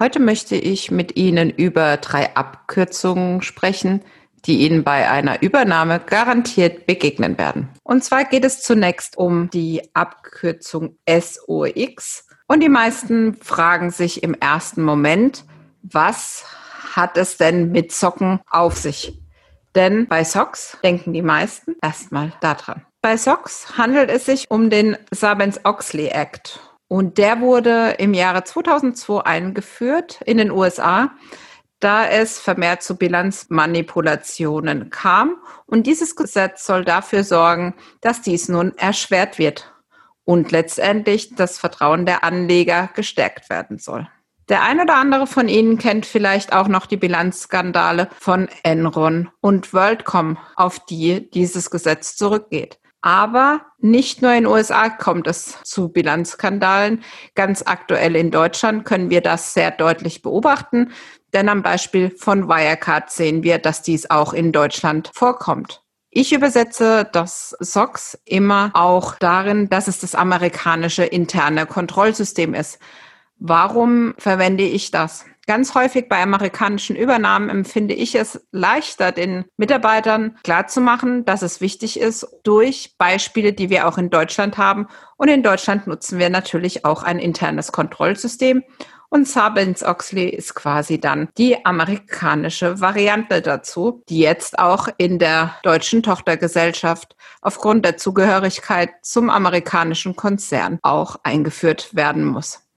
Heute möchte ich mit Ihnen über drei Abkürzungen sprechen, die Ihnen bei einer Übernahme garantiert begegnen werden. Und zwar geht es zunächst um die Abkürzung SOX. Und die meisten fragen sich im ersten Moment, was hat es denn mit Socken auf sich? Denn bei Socks denken die meisten erstmal daran. Bei SOX handelt es sich um den Sabens-Oxley Act. Und der wurde im Jahre 2002 eingeführt in den USA, da es vermehrt zu Bilanzmanipulationen kam. Und dieses Gesetz soll dafür sorgen, dass dies nun erschwert wird und letztendlich das Vertrauen der Anleger gestärkt werden soll. Der ein oder andere von Ihnen kennt vielleicht auch noch die Bilanzskandale von Enron und WorldCom, auf die dieses Gesetz zurückgeht. Aber nicht nur in den USA kommt es zu Bilanzskandalen. Ganz aktuell in Deutschland können wir das sehr deutlich beobachten. Denn am Beispiel von Wirecard sehen wir, dass dies auch in Deutschland vorkommt. Ich übersetze das SOX immer auch darin, dass es das amerikanische interne Kontrollsystem ist. Warum verwende ich das? Ganz häufig bei amerikanischen Übernahmen empfinde ich es leichter, den Mitarbeitern klarzumachen, dass es wichtig ist, durch Beispiele, die wir auch in Deutschland haben. Und in Deutschland nutzen wir natürlich auch ein internes Kontrollsystem. Und Sarbanes-Oxley ist quasi dann die amerikanische Variante dazu, die jetzt auch in der deutschen Tochtergesellschaft aufgrund der Zugehörigkeit zum amerikanischen Konzern auch eingeführt werden muss.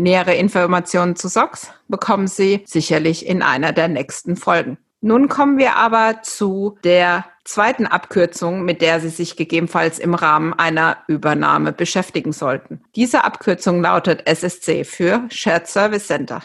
Nähere Informationen zu SOX bekommen Sie sicherlich in einer der nächsten Folgen. Nun kommen wir aber zu der zweiten Abkürzung, mit der Sie sich gegebenenfalls im Rahmen einer Übernahme beschäftigen sollten. Diese Abkürzung lautet SSC für Shared Service Center.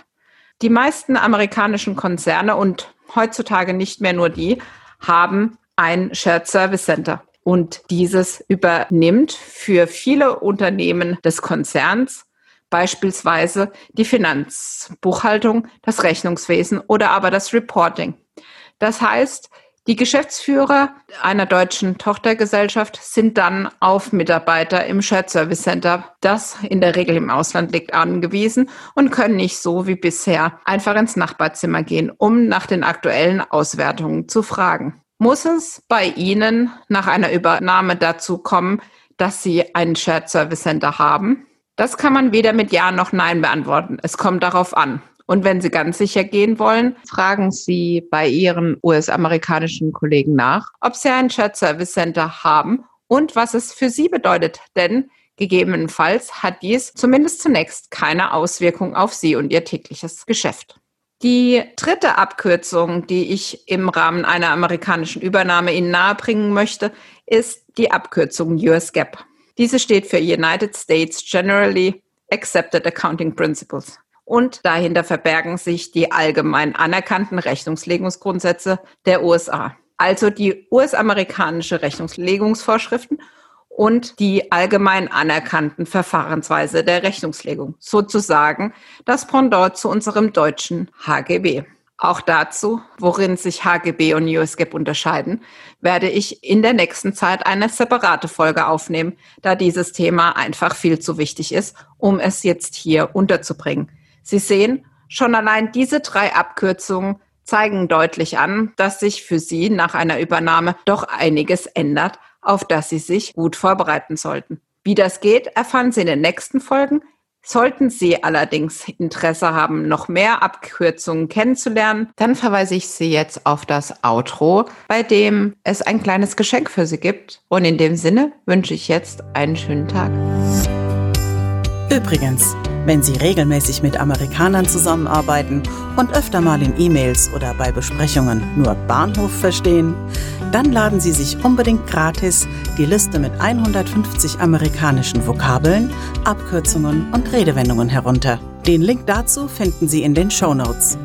Die meisten amerikanischen Konzerne und heutzutage nicht mehr nur die haben ein Shared Service Center. Und dieses übernimmt für viele Unternehmen des Konzerns beispielsweise die Finanzbuchhaltung, das Rechnungswesen oder aber das Reporting. Das heißt, die Geschäftsführer einer deutschen Tochtergesellschaft sind dann auf Mitarbeiter im Shared Service Center, das in der Regel im Ausland liegt, angewiesen und können nicht so wie bisher einfach ins Nachbarzimmer gehen, um nach den aktuellen Auswertungen zu fragen. Muss es bei Ihnen nach einer Übernahme dazu kommen, dass Sie ein Shared Service Center haben? Das kann man weder mit Ja noch Nein beantworten. Es kommt darauf an. Und wenn Sie ganz sicher gehen wollen, fragen Sie bei Ihren US-amerikanischen Kollegen nach, ob Sie ein Chat Service Center haben und was es für Sie bedeutet. Denn gegebenenfalls hat dies zumindest zunächst keine Auswirkung auf Sie und Ihr tägliches Geschäft. Die dritte Abkürzung, die ich im Rahmen einer amerikanischen Übernahme Ihnen nahebringen möchte, ist die Abkürzung US GAAP. Diese steht für United States Generally Accepted Accounting Principles. Und dahinter verbergen sich die allgemein anerkannten Rechnungslegungsgrundsätze der USA. Also die US-amerikanische Rechnungslegungsvorschriften und die allgemein anerkannten Verfahrensweise der Rechnungslegung. Sozusagen das Pendant zu unserem deutschen HGB. Auch dazu, worin sich HGB und USGAP unterscheiden, werde ich in der nächsten Zeit eine separate Folge aufnehmen, da dieses Thema einfach viel zu wichtig ist, um es jetzt hier unterzubringen. Sie sehen, schon allein diese drei Abkürzungen zeigen deutlich an, dass sich für Sie nach einer Übernahme doch einiges ändert, auf das Sie sich gut vorbereiten sollten. Wie das geht, erfahren Sie in den nächsten Folgen. Sollten Sie allerdings Interesse haben, noch mehr Abkürzungen kennenzulernen, dann verweise ich Sie jetzt auf das Outro, bei dem es ein kleines Geschenk für Sie gibt. Und in dem Sinne wünsche ich jetzt einen schönen Tag. Übrigens, wenn Sie regelmäßig mit Amerikanern zusammenarbeiten und öfter mal in E-Mails oder bei Besprechungen nur Bahnhof verstehen, dann laden Sie sich unbedingt gratis die Liste mit 150 amerikanischen Vokabeln, Abkürzungen und Redewendungen herunter. Den Link dazu finden Sie in den Show Notes.